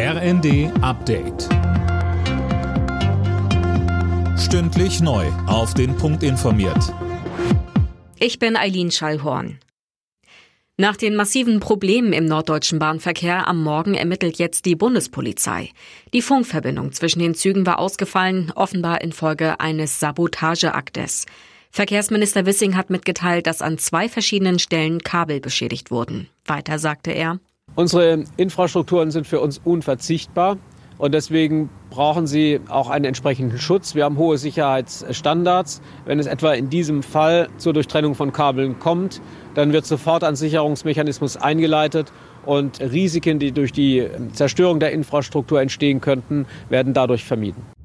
RND Update. Stündlich neu. Auf den Punkt informiert. Ich bin Eileen Schallhorn. Nach den massiven Problemen im norddeutschen Bahnverkehr am Morgen ermittelt jetzt die Bundespolizei. Die Funkverbindung zwischen den Zügen war ausgefallen, offenbar infolge eines Sabotageaktes. Verkehrsminister Wissing hat mitgeteilt, dass an zwei verschiedenen Stellen Kabel beschädigt wurden. Weiter sagte er, Unsere Infrastrukturen sind für uns unverzichtbar und deswegen brauchen sie auch einen entsprechenden Schutz. Wir haben hohe Sicherheitsstandards. Wenn es etwa in diesem Fall zur Durchtrennung von Kabeln kommt, dann wird sofort ein Sicherungsmechanismus eingeleitet und Risiken, die durch die Zerstörung der Infrastruktur entstehen könnten, werden dadurch vermieden.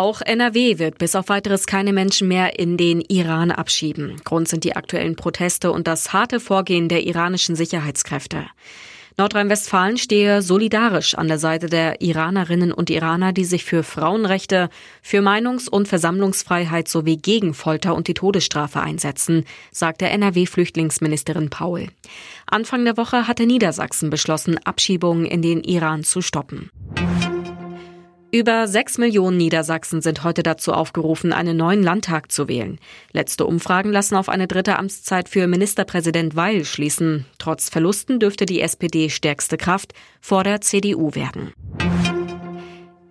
Auch NRW wird bis auf weiteres keine Menschen mehr in den Iran abschieben. Grund sind die aktuellen Proteste und das harte Vorgehen der iranischen Sicherheitskräfte. Nordrhein-Westfalen stehe solidarisch an der Seite der Iranerinnen und Iraner, die sich für Frauenrechte, für Meinungs- und Versammlungsfreiheit sowie gegen Folter und die Todesstrafe einsetzen, sagte NRW-Flüchtlingsministerin Paul. Anfang der Woche hatte Niedersachsen beschlossen, Abschiebungen in den Iran zu stoppen. Über sechs Millionen Niedersachsen sind heute dazu aufgerufen, einen neuen Landtag zu wählen. Letzte Umfragen lassen auf eine dritte Amtszeit für Ministerpräsident Weil schließen. Trotz Verlusten dürfte die SPD stärkste Kraft vor der CDU werden.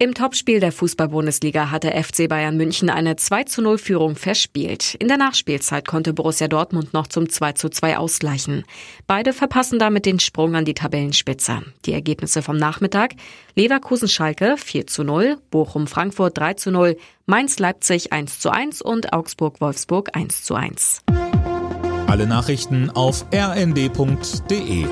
Im Topspiel der Fußball-Bundesliga hatte FC Bayern München eine 2 zu 0 Führung verspielt. In der Nachspielzeit konnte Borussia Dortmund noch zum 2 zu 2 ausgleichen. Beide verpassen damit den Sprung an die Tabellenspitze. Die Ergebnisse vom Nachmittag Leverkusen-Schalke 4 zu 0, Bochum-Frankfurt 3 zu 0, Mainz-Leipzig 1 zu 1 und Augsburg-Wolfsburg 1 zu 1. Alle Nachrichten auf rnd.de